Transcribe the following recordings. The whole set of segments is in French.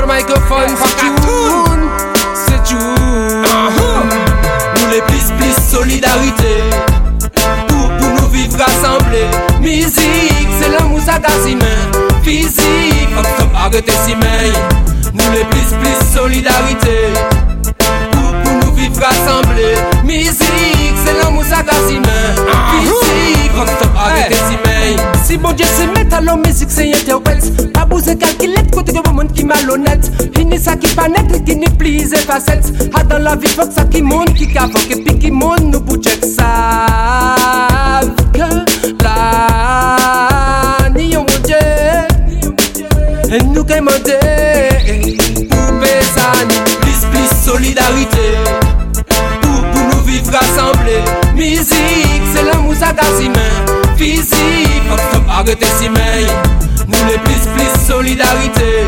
le microphone, c'est June, c'est June. Nous les plus, plus solidarité. Pour, pour nous vivre rassemblés. Musique, c'est l'amour, ça Physique, hop, stop, arrêtez si Nous les plus, plus solidarité. Pour, pour nous vivre rassemblés. Musique, c'est l'amour, ça Physique, hop, stop, arrêtez si si bon Dieu se met à la musique, c'est interprète. Pas bouger calculette, malhonnête. Fini ça qui pas net, qui plus facette. Ah, dans la vie, faut que ça qui monte, qui cavoque, et puis qui monte, nous bougeons ça. Que la ni mon Dieu, et nous qui demandé, pour plus, plus solidarité. Pour, pour nous vivre rassemblés. Musique, c'est l'amour, ça Physique, hop stop, arrêtez si Nous les plus plus solidarité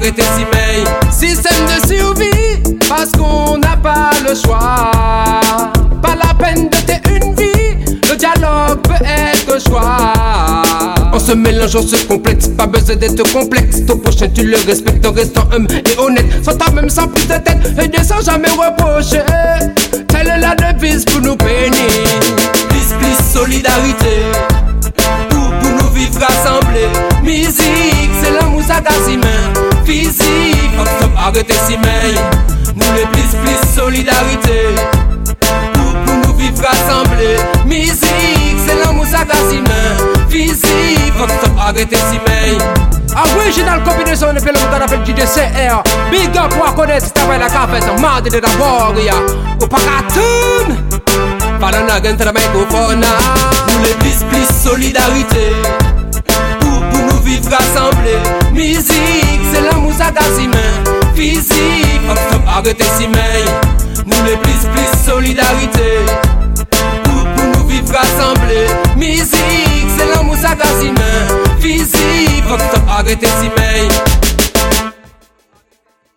stop, arrêtez si Système de survie, parce qu'on n'a pas le choix Pas la peine de ter une vie Le dialogue peut être choix se mélange, on se complète. Pas besoin d'être complexe. Ton prochain, tu le respectes en restant humble et honnête. Sans ta même sans plus de tête et ne sans jamais reprocher. Telle est la devise pour nous bénir. Plus, plus, solidarité. Pour, pour nous vivre rassemblés. Musique, c'est l'amour, ça arrêtez si Nous les plus, plus, solidarité. Pour, pour nous vivre rassemblés. Musique, c'est l'amour, ça Physique, fuck stop, arrêtez si combinaison de film qu'on appelle JDCR. Big up pour connaître si t'as la café, c'est marde de again, t'as microphone. Nous les plus, plus solidarité. Pour, pour nous vivre rassemblés. Musique, c'est l'amour, ça Physique, arrêtez si. Nous les plus, plus solidarité. Pour, nous vivre rassemblés. Musique, c'est l'amour, ça Physique, fuck stop, arrêtez si.